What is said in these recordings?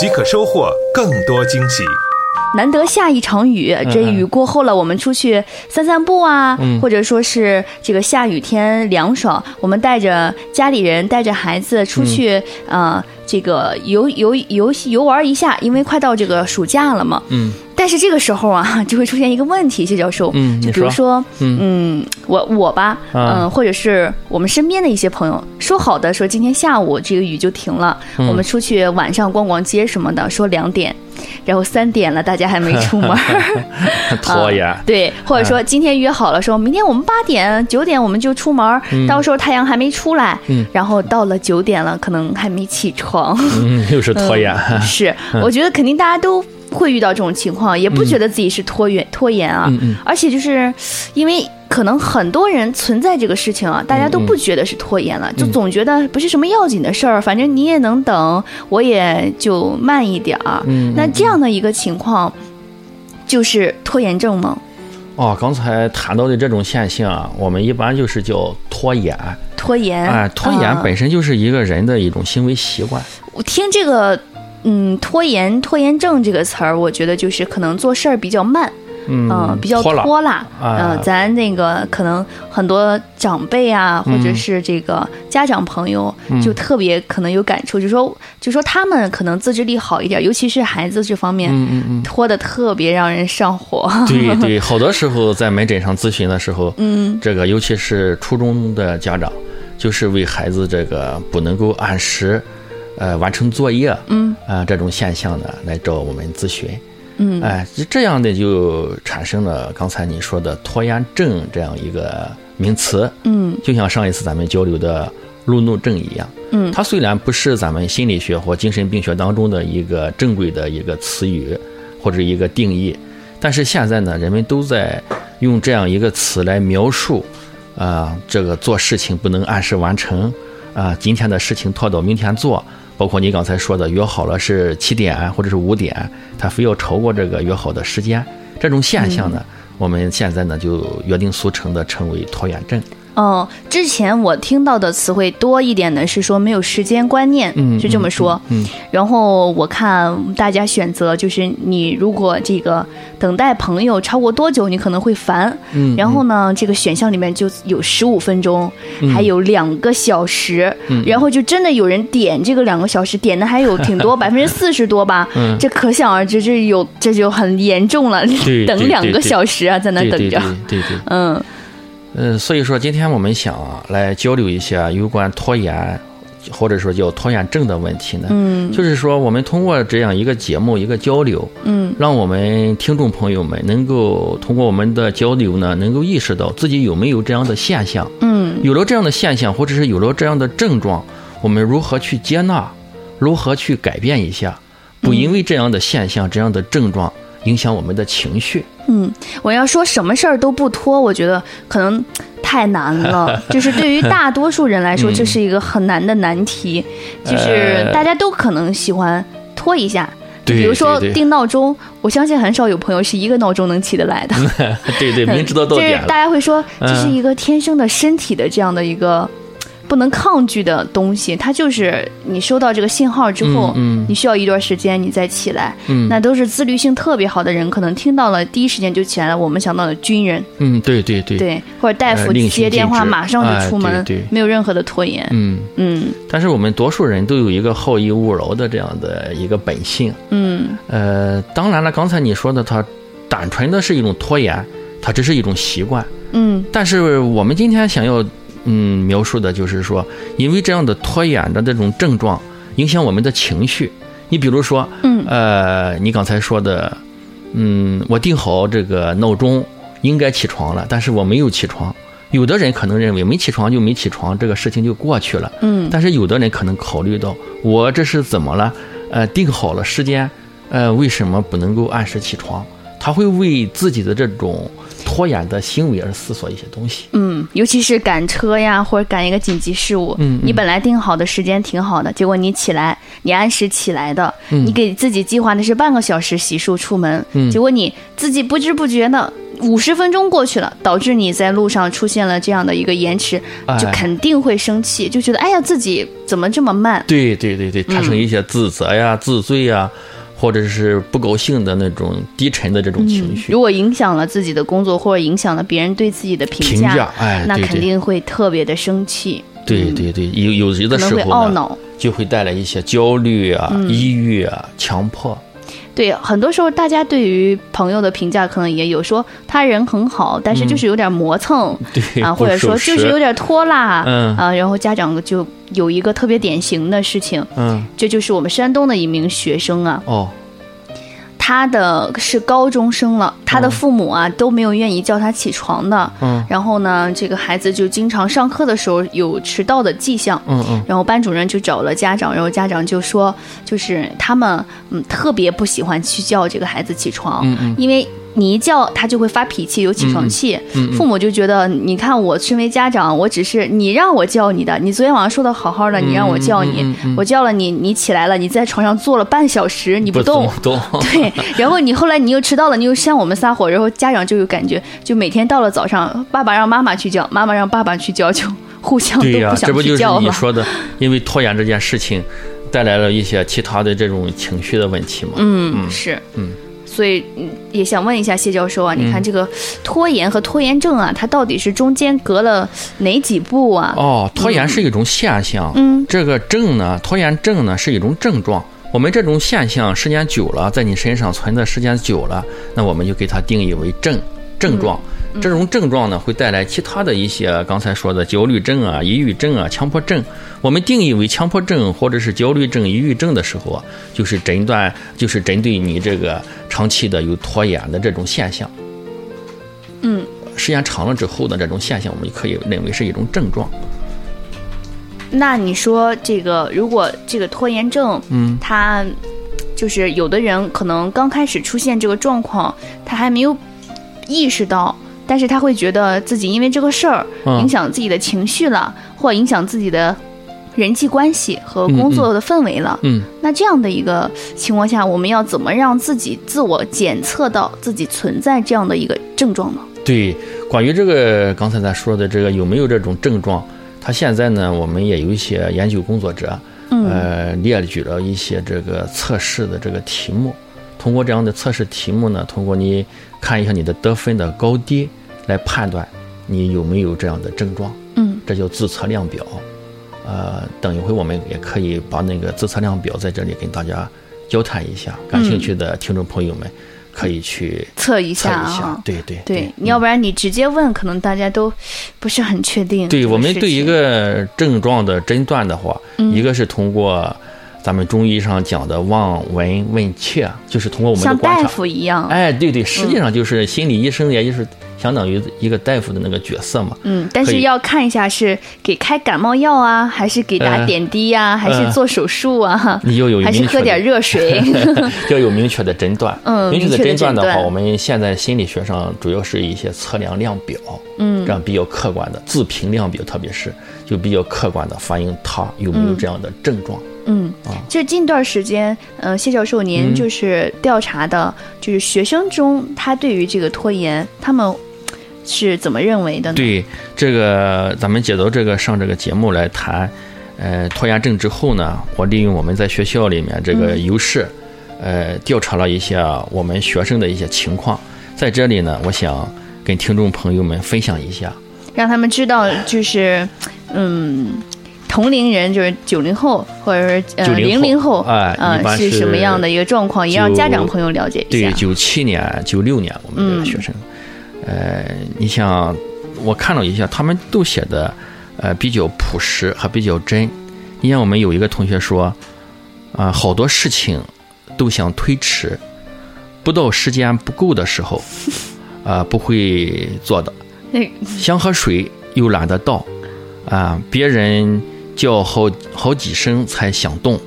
即可收获更多惊喜。难得下一场雨，这雨过后了，我们出去散散步啊，或者说是这个下雨天凉爽，我们带着家里人，带着孩子出去啊，这个游游游游玩一下，因为快到这个暑假了嘛。嗯。但是这个时候啊，就会出现一个问题，谢教授。嗯，就比如说，嗯，我我吧，嗯，或者是我们身边的一些朋友，说好的说今天下午这个雨就停了，我们出去晚上逛逛街什么的，说两点，然后三点了，大家还没出门，拖延。对，或者说今天约好了，说明天我们八点九点我们就出门，到时候太阳还没出来，然后到了九点了，可能还没起床，嗯又是拖延。是，我觉得肯定大家都。会遇到这种情况，也不觉得自己是拖延拖延啊，而且就是因为可能很多人存在这个事情啊，大家都不觉得是拖延了，就总觉得不是什么要紧的事儿，反正你也能等，我也就慢一点儿。那这样的一个情况，就是拖延症吗？哦，刚才谈到的这种现象，我们一般就是叫拖延。拖延，哎，拖延本身就是一个人的一种行为习惯。我听这个。嗯，拖延拖延症这个词儿，我觉得就是可能做事儿比较慢，嗯，比较拖拉。嗯，咱那个可能很多长辈啊，或者是这个家长朋友，就特别可能有感触，就说就说他们可能自制力好一点，尤其是孩子这方面，拖的特别让人上火。对对，好多时候在门诊上咨询的时候，嗯，这个尤其是初中的家长，就是为孩子这个不能够按时。呃，完成作业，嗯，啊，这种现象呢，来找我们咨询，嗯，哎，这样的就产生了刚才你说的拖延症这样一个名词，嗯，就像上一次咱们交流的路怒症一样，嗯，它虽然不是咱们心理学或精神病学当中的一个正规的一个词语或者一个定义，但是现在呢，人们都在用这样一个词来描述，啊，这个做事情不能按时完成，啊，今天的事情拖到明天做。包括你刚才说的，约好了是七点或者是五点，他非要超过这个约好的时间，这种现象呢，我们现在呢就约定俗成的称为拖延症。哦，之前我听到的词汇多一点的是说没有时间观念，嗯是这么说。嗯，然后我看大家选择就是你如果这个等待朋友超过多久，你可能会烦。嗯，然后呢，这个选项里面就有十五分钟，还有两个小时，嗯然后就真的有人点这个两个小时，点的还有挺多，百分之四十多吧。嗯，这可想而知，这有这就很严重了，等两个小时啊，在那等着。对对，嗯。嗯，所以说今天我们想来交流一下有关拖延，或者说叫拖延症的问题呢。嗯，就是说我们通过这样一个节目一个交流，嗯，让我们听众朋友们能够通过我们的交流呢，能够意识到自己有没有这样的现象。嗯，有了这样的现象，或者是有了这样的症状，我们如何去接纳，如何去改变一下，不因为这样的现象、这样的症状影响我们的情绪。嗯，我要说什么事儿都不拖，我觉得可能太难了。就是对于大多数人来说，这是一个很难的难题。就是大家都可能喜欢拖一下，比如说定闹钟，我相信很少有朋友是一个闹钟能起得来的。对对，明知道到点 就是大家会说，这是一个天生的身体的这样的一个。不能抗拒的东西，它就是你收到这个信号之后，你需要一段时间你再起来。那都是自律性特别好的人，可能听到了第一时间就起来了。我们想到的军人，嗯，对对对，对，或者大夫接电话马上就出门，没有任何的拖延。嗯嗯。但是我们多数人都有一个好逸恶劳的这样的一个本性。嗯。呃，当然了，刚才你说的，它单纯的是一种拖延，它只是一种习惯。嗯。但是我们今天想要。嗯，描述的就是说，因为这样的拖延的这种症状影响我们的情绪。你比如说，嗯，呃，你刚才说的，嗯，我定好这个闹钟应该起床了，但是我没有起床。有的人可能认为没起床就没起床，这个事情就过去了。嗯，但是有的人可能考虑到，我这是怎么了？呃，定好了时间，呃，为什么不能够按时起床？他会为自己的这种拖延的行为而思索一些东西。嗯，尤其是赶车呀，或者赶一个紧急事务。嗯，你本来定好的时间挺好的，结果你起来，你按时起来的，你给自己计划的是半个小时洗漱出门，结果你自己不知不觉的五十分钟过去了，导致你在路上出现了这样的一个延迟，就肯定会生气，就觉得哎呀自己怎么这么慢？对对对对，产生一些自责呀、自罪呀。或者是不高兴的那种低沉的这种情绪，如果影响了自己的工作，或者影响了别人对自己的评价，哎，那肯定会特别的生气。对对对，有有的时候呢，就会带来一些焦虑啊、抑郁啊、强迫。对，很多时候大家对于朋友的评价可能也有说他人很好，但是就是有点磨蹭，啊，或者说就是有点拖拉，嗯啊，然后家长就有一个特别典型的事情，嗯，这就是我们山东的一名学生啊，哦。他的是高中生了，他的父母啊都没有愿意叫他起床的。嗯，然后呢，这个孩子就经常上课的时候有迟到的迹象。嗯嗯，然后班主任就找了家长，然后家长就说，就是他们嗯特别不喜欢去叫这个孩子起床，嗯嗯，因为。你一叫他就会发脾气，有起床气。父母就觉得，你看我身为家长，我只是你让我叫你的，你昨天晚上说的好好的，你让我叫你，我叫了你，你起来了，你在床上坐了半小时，你不动，动。对，然后你后来你又迟到了，你又向我们撒火，然后家长就有感觉，就每天到了早上，爸爸让妈妈去叫，妈妈让爸爸去叫，就互相都不想去叫这不就是你说的，因为拖延这件事情，带来了一些其他的这种情绪的问题嘛？嗯，是，嗯。所以也想问一下谢教授啊，你看这个拖延和拖延症啊，它到底是中间隔了哪几步啊？哦，拖延是一种现象，嗯，这个症呢，拖延症呢是一种症状。我们这种现象时间久了，在你身上存的时间久了，那我们就给它定义为症症状。这种症状呢，会带来其他的一些刚才说的焦虑症啊、抑郁症啊、强迫症。我们定义为强迫症或者是焦虑症、抑郁症的时候啊，就是诊断，就是针对你这个长期的有拖延的这种现象。嗯，时间长了之后的这种现象，我们就可以认为是一种症状。那你说这个，如果这个拖延症，嗯，他就是有的人可能刚开始出现这个状况，他还没有意识到。但是他会觉得自己因为这个事儿影响自己的情绪了，或影响自己的人际关系和工作的氛围了。嗯，那这样的一个情况下，我们要怎么让自己自我检测到自己存在这样的一个症状呢？对，关于这个刚才咱说的这个有没有这种症状，他现在呢，我们也有一些研究工作者，呃，列举了一些这个测试的这个题目，通过这样的测试题目呢，通过你看一下你的得分的高低。来判断你有没有这样的症状，嗯，这叫自测量表，呃，等一会我们也可以把那个自测量表在这里跟大家交谈一下，感兴趣的听众朋友们可以去测一下啊，对对对，你要不然你直接问，可能大家都不是很确定。对我们对一个症状的诊断的话，一个是通过咱们中医上讲的望闻问切，就是通过我们的观察，像大夫一样，哎，对对，实际上就是心理医生，也就是。相当于一个大夫的那个角色嘛，嗯，但是要看一下是给开感冒药啊，还是给打点滴呀，还是做手术啊？你又有还是喝点热水，要有明确的诊断。嗯，明确的诊断的话，我们现在心理学上主要是一些测量量表，嗯，这样比较客观的自评量表，特别是就比较客观的反映他有没有这样的症状。嗯，啊，这近段时间，呃，谢教授您就是调查的，就是学生中他对于这个拖延，他们。是怎么认为的呢？对这个，咱们接到这个上这个节目来谈，呃，拖延症之后呢，我利用我们在学校里面这个优势，呃，调查了一下我们学生的一些情况，在这里呢，我想跟听众朋友们分享一下，让他们知道，就是嗯，同龄人就是九零后或者是呃零零后啊，是什么样的一个状况，也让家长朋友了解一下。对，九七年、九六年我们这个学生。呃，你像我看了一下，他们都写的，呃，比较朴实和比较真。你像我们有一个同学说，啊，好多事情都想推迟，不到时间不够的时候，啊，不会做的。想喝水又懒得倒，啊，别人叫好好几声才想动，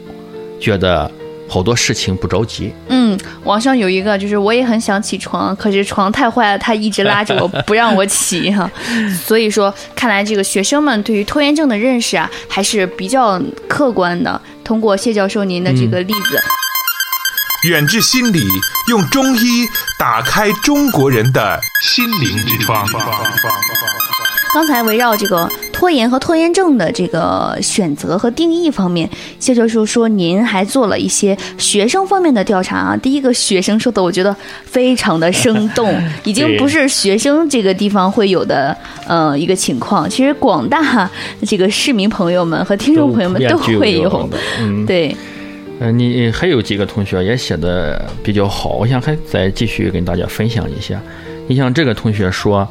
觉得好多事情不着急。嗯，网上有一个，就是我也很想起床，可是床太坏了，他一直拉着我不让我起哈。所以说，看来这个学生们对于拖延症的认识啊，还是比较客观的。通过谢教授您的这个例子，远志心理用中医打开中国人的心灵之窗。刚才围绕这个拖延和拖延症的这个选择和定义方面，谢教授说您还做了一些学生方面的调查啊。第一个学生说的，我觉得非常的生动，已经不是学生这个地方会有的呃一个情况。其实广大这个市民朋友们和听众朋友们都会有。嗯，对。呃，你还有几个同学也写的比较好，我想还再继续跟大家分享一下。你像这个同学说，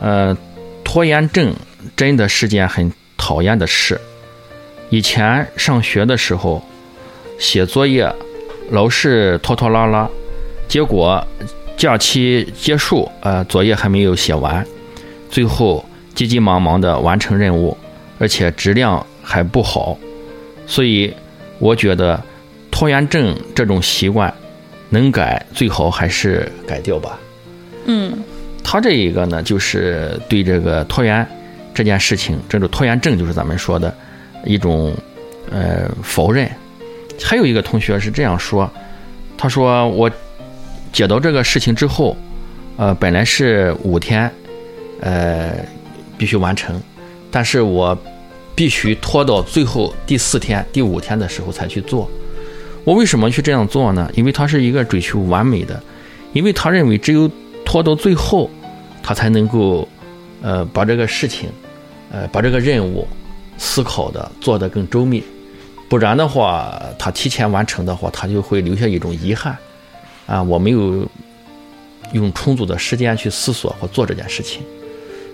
呃。拖延症真的是件很讨厌的事。以前上学的时候，写作业老是拖拖拉拉，结果假期结束，呃，作业还没有写完，最后急急忙忙的完成任务，而且质量还不好。所以，我觉得拖延症这种习惯能改，最好还是改掉吧。嗯。他这一个呢，就是对这个拖延这件事情，这种拖延症就是咱们说的一种呃否认。还有一个同学是这样说，他说我接到这个事情之后，呃，本来是五天呃必须完成，但是我必须拖到最后第四天、第五天的时候才去做。我为什么去这样做呢？因为他是一个追求完美的，因为他认为只有拖到最后。他才能够，呃，把这个事情，呃，把这个任务思考的做得更周密，不然的话，他提前完成的话，他就会留下一种遗憾，啊，我没有用充足的时间去思索或做这件事情。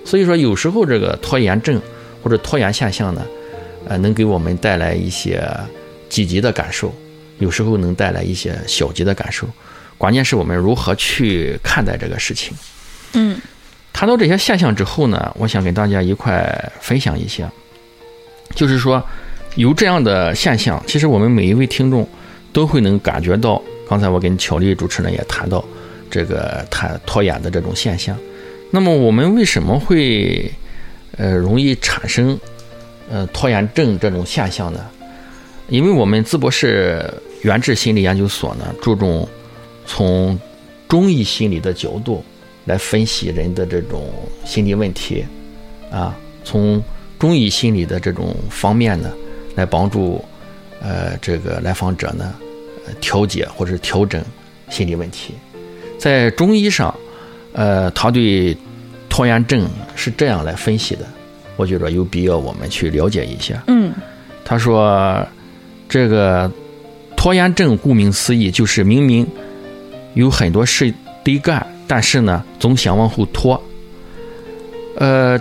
所以说，有时候这个拖延症或者拖延现象呢，呃，能给我们带来一些积极的感受，有时候能带来一些消极的感受，关键是我们如何去看待这个事情。嗯。谈到这些现象之后呢，我想跟大家一块分享一下，就是说有这样的现象，其实我们每一位听众都会能感觉到。刚才我跟巧丽主持人也谈到这个谈拖延的这种现象。那么我们为什么会呃容易产生呃拖延症这种现象呢？因为我们淄博市原治心理研究所呢，注重从中医心理的角度。来分析人的这种心理问题，啊，从中医心理的这种方面呢，来帮助呃这个来访者呢调节或者调整心理问题。在中医上，呃，他对拖延症是这样来分析的，我觉得有必要我们去了解一下。嗯，他说这个拖延症顾名思义就是明明有很多事得干。但是呢，总想往后拖。呃，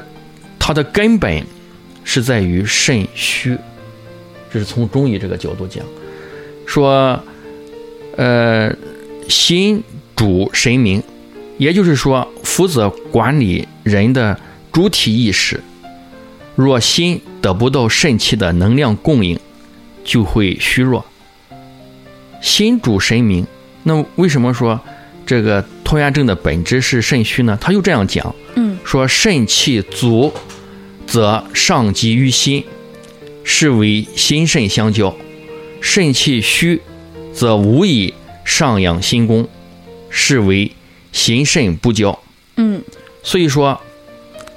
它的根本是在于肾虚，这是从中医这个角度讲，说，呃，心主神明，也就是说，负责管理人的主体意识。若心得不到肾气的能量供应，就会虚弱。心主神明，那为什么说？这个拖延症的本质是肾虚呢？他又这样讲，嗯，说肾气足，则上积于心，是为心肾相交；肾气虚，则无以上养心功，是为心肾不交。嗯，所以说，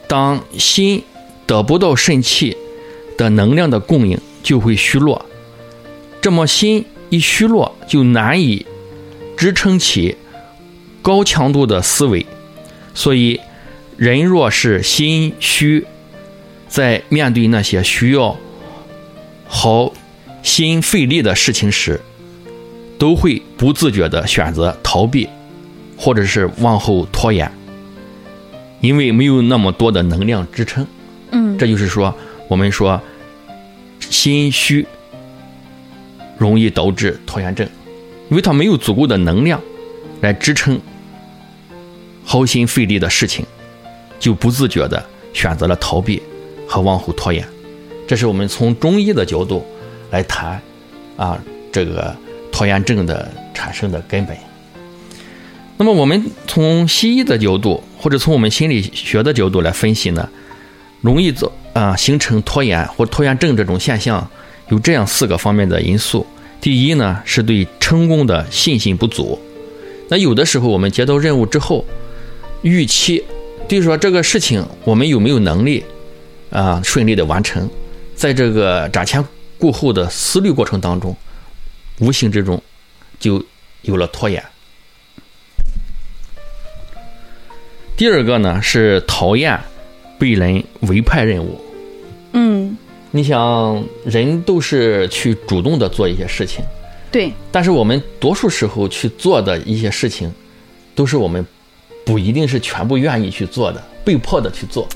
当心得不到肾气的能量的供应，就会虚弱。这么心一虚弱，就难以支撑起。高强度的思维，所以人若是心虚，在面对那些需要耗心费力的事情时，都会不自觉的选择逃避，或者是往后拖延，因为没有那么多的能量支撑。嗯，这就是说，我们说心虚容易导致拖延症，因为他没有足够的能量来支撑。耗心费力的事情，就不自觉地选择了逃避和往后拖延。这是我们从中医的角度来谈啊，这个拖。延症的产生的根本。那么我们从西医的角度，或者从我们心理学的角度来分析呢，容易做啊形成拖延或拖延症这种现象，有这样四个方面的因素。第一呢，是对成功的信心不足。那有的时候我们接到任务之后，预期，就是说这个事情我们有没有能力啊顺利的完成，在这个瞻前顾后的思虑过程当中，无形之中就有了拖延。第二个呢是讨厌被人委派任务。嗯。你想，人都是去主动的做一些事情，对。但是我们多数时候去做的一些事情，都是我们不一定是全部愿意去做的，被迫的去做。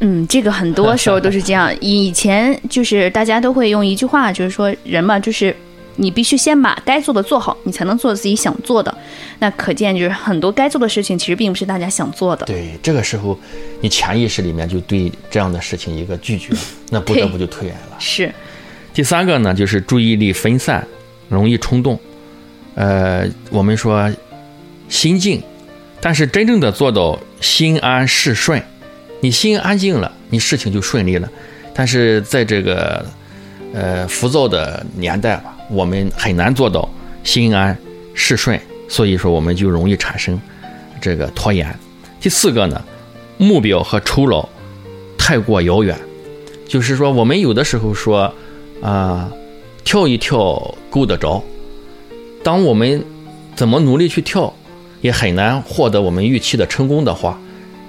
嗯，这个很多时候都是这样。以前就是大家都会用一句话，就是说人嘛，就是。你必须先把该做的做好，你才能做自己想做的。那可见就是很多该做的事情，其实并不是大家想做的。对，这个时候你潜意识里面就对这样的事情一个拒绝，那不得不就推延了。是。第三个呢，就是注意力分散，容易冲动。呃，我们说心静，但是真正的做到心安事顺，你心安静了，你事情就顺利了。但是在这个呃浮躁的年代吧。我们很难做到心安事顺，所以说我们就容易产生这个拖延。第四个呢，目标和酬劳太过遥远，就是说我们有的时候说啊，跳一跳够得着，当我们怎么努力去跳，也很难获得我们预期的成功的话，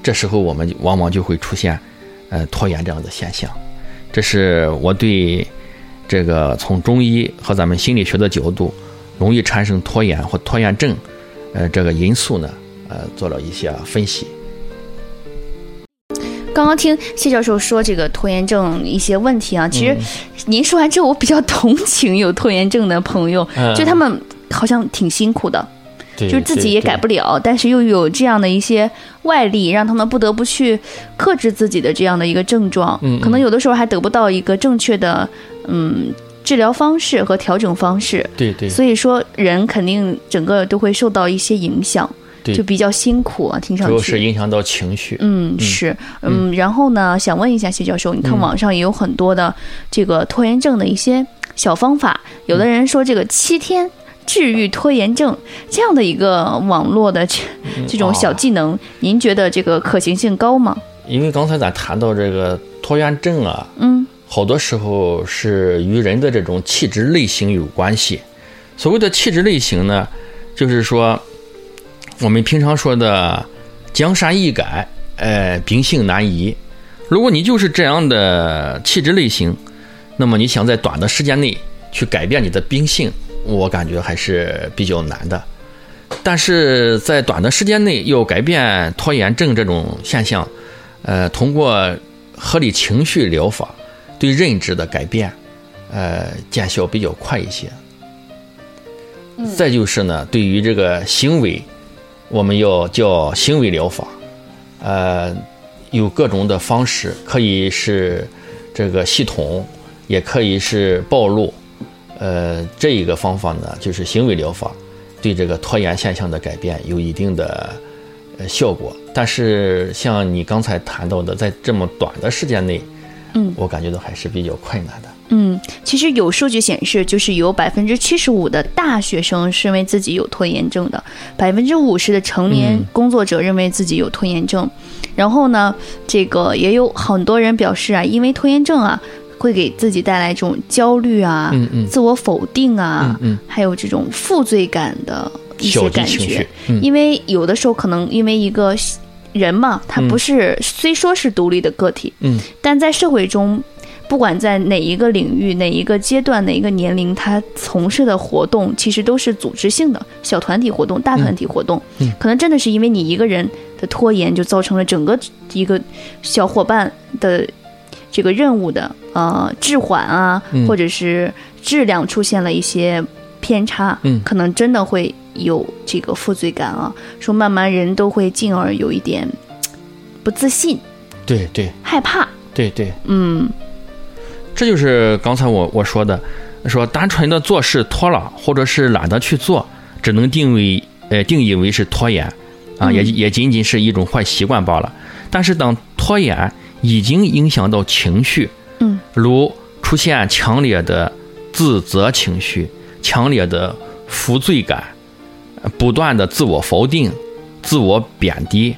这时候我们往往就会出现呃拖延这样的现象。这是我对。这个从中医和咱们心理学的角度，容易产生拖延或拖延症，呃，这个因素呢，呃，做了一些分析。刚刚听谢教授说这个拖延症一些问题啊，其实您说完之后，我比较同情有拖延症的朋友，就他们好像挺辛苦的。就是自己也改不了，但是又有这样的一些外力，让他们不得不去克制自己的这样的一个症状。嗯，可能有的时候还得不到一个正确的嗯治疗方式和调整方式。对对。所以说，人肯定整个都会受到一些影响，就比较辛苦啊。听上去主要是影响到情绪。嗯，是嗯。然后呢，想问一下谢教授，你看网上也有很多的这个拖延症的一些小方法，有的人说这个七天。治愈拖延症这样的一个网络的这这种小技能，您觉得这个可行性高吗？因为刚才咱谈到这个拖延症啊，嗯，好多时候是与人的这种气质类型有关系。所谓的气质类型呢，就是说我们平常说的江山易改，呃，秉性难移。如果你就是这样的气质类型，那么你想在短的时间内去改变你的秉性。我感觉还是比较难的，但是在短的时间内要改变拖延症这种现象，呃，通过合理情绪疗法对认知的改变，呃，见效比较快一些。再就是呢，对于这个行为，我们要叫行为疗法，呃，有各种的方式，可以是这个系统，也可以是暴露。呃，这一个方法呢，就是行为疗法，对这个拖延现象的改变有一定的呃效果。但是像你刚才谈到的，在这么短的时间内，嗯，我感觉到还是比较困难的。嗯，其实有数据显示，就是有百分之七十五的大学生认为自己有拖延症的，百分之五十的成年工作者认为自己有拖延症。然后呢，这个也有很多人表示啊，因为拖延症啊。会给自己带来这种焦虑啊，自我否定啊，还有这种负罪感的一些感觉。因为有的时候可能因为一个人嘛，他不是虽说是独立的个体，但在社会中，不管在哪一个领域、哪一个阶段、哪一个年龄，他从事的活动其实都是组织性的小团体活动、大团体活动。可能真的是因为你一个人的拖延，就造成了整个一个小伙伴的。这个任务的呃滞缓啊，或者是质量出现了一些偏差，嗯，可能真的会有这个负罪感啊。说慢慢人都会进而有一点 不自信，对对，害怕，对对，嗯，这就是刚才我我说的，说单纯的做事拖了，或者是懒得去做，只能定位呃定义为是拖延，啊，也也仅仅是一种坏习惯罢了。但是等拖延已经影响到情绪，嗯，如出现强烈的自责情绪、强烈的负罪感、不断的自我否定、自我贬低，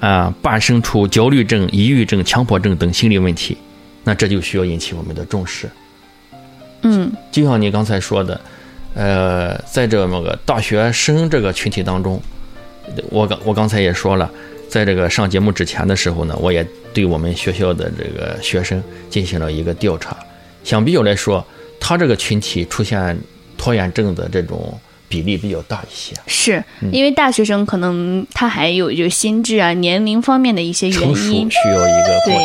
啊，伴生出焦虑症、抑郁症、强迫症等心理问题，那这就需要引起我们的重视。嗯，就像你刚才说的，呃，在这么个大学生这个群体当中，我刚我刚才也说了，在这个上节目之前的时候呢，我也对我们学校的这个学生进行了一个调查。相比较来说，他这个群体出现拖延症的这种比例比较大一些，是因为大学生可能他还有就心智啊、年龄方面的一些原因，需要一个过程。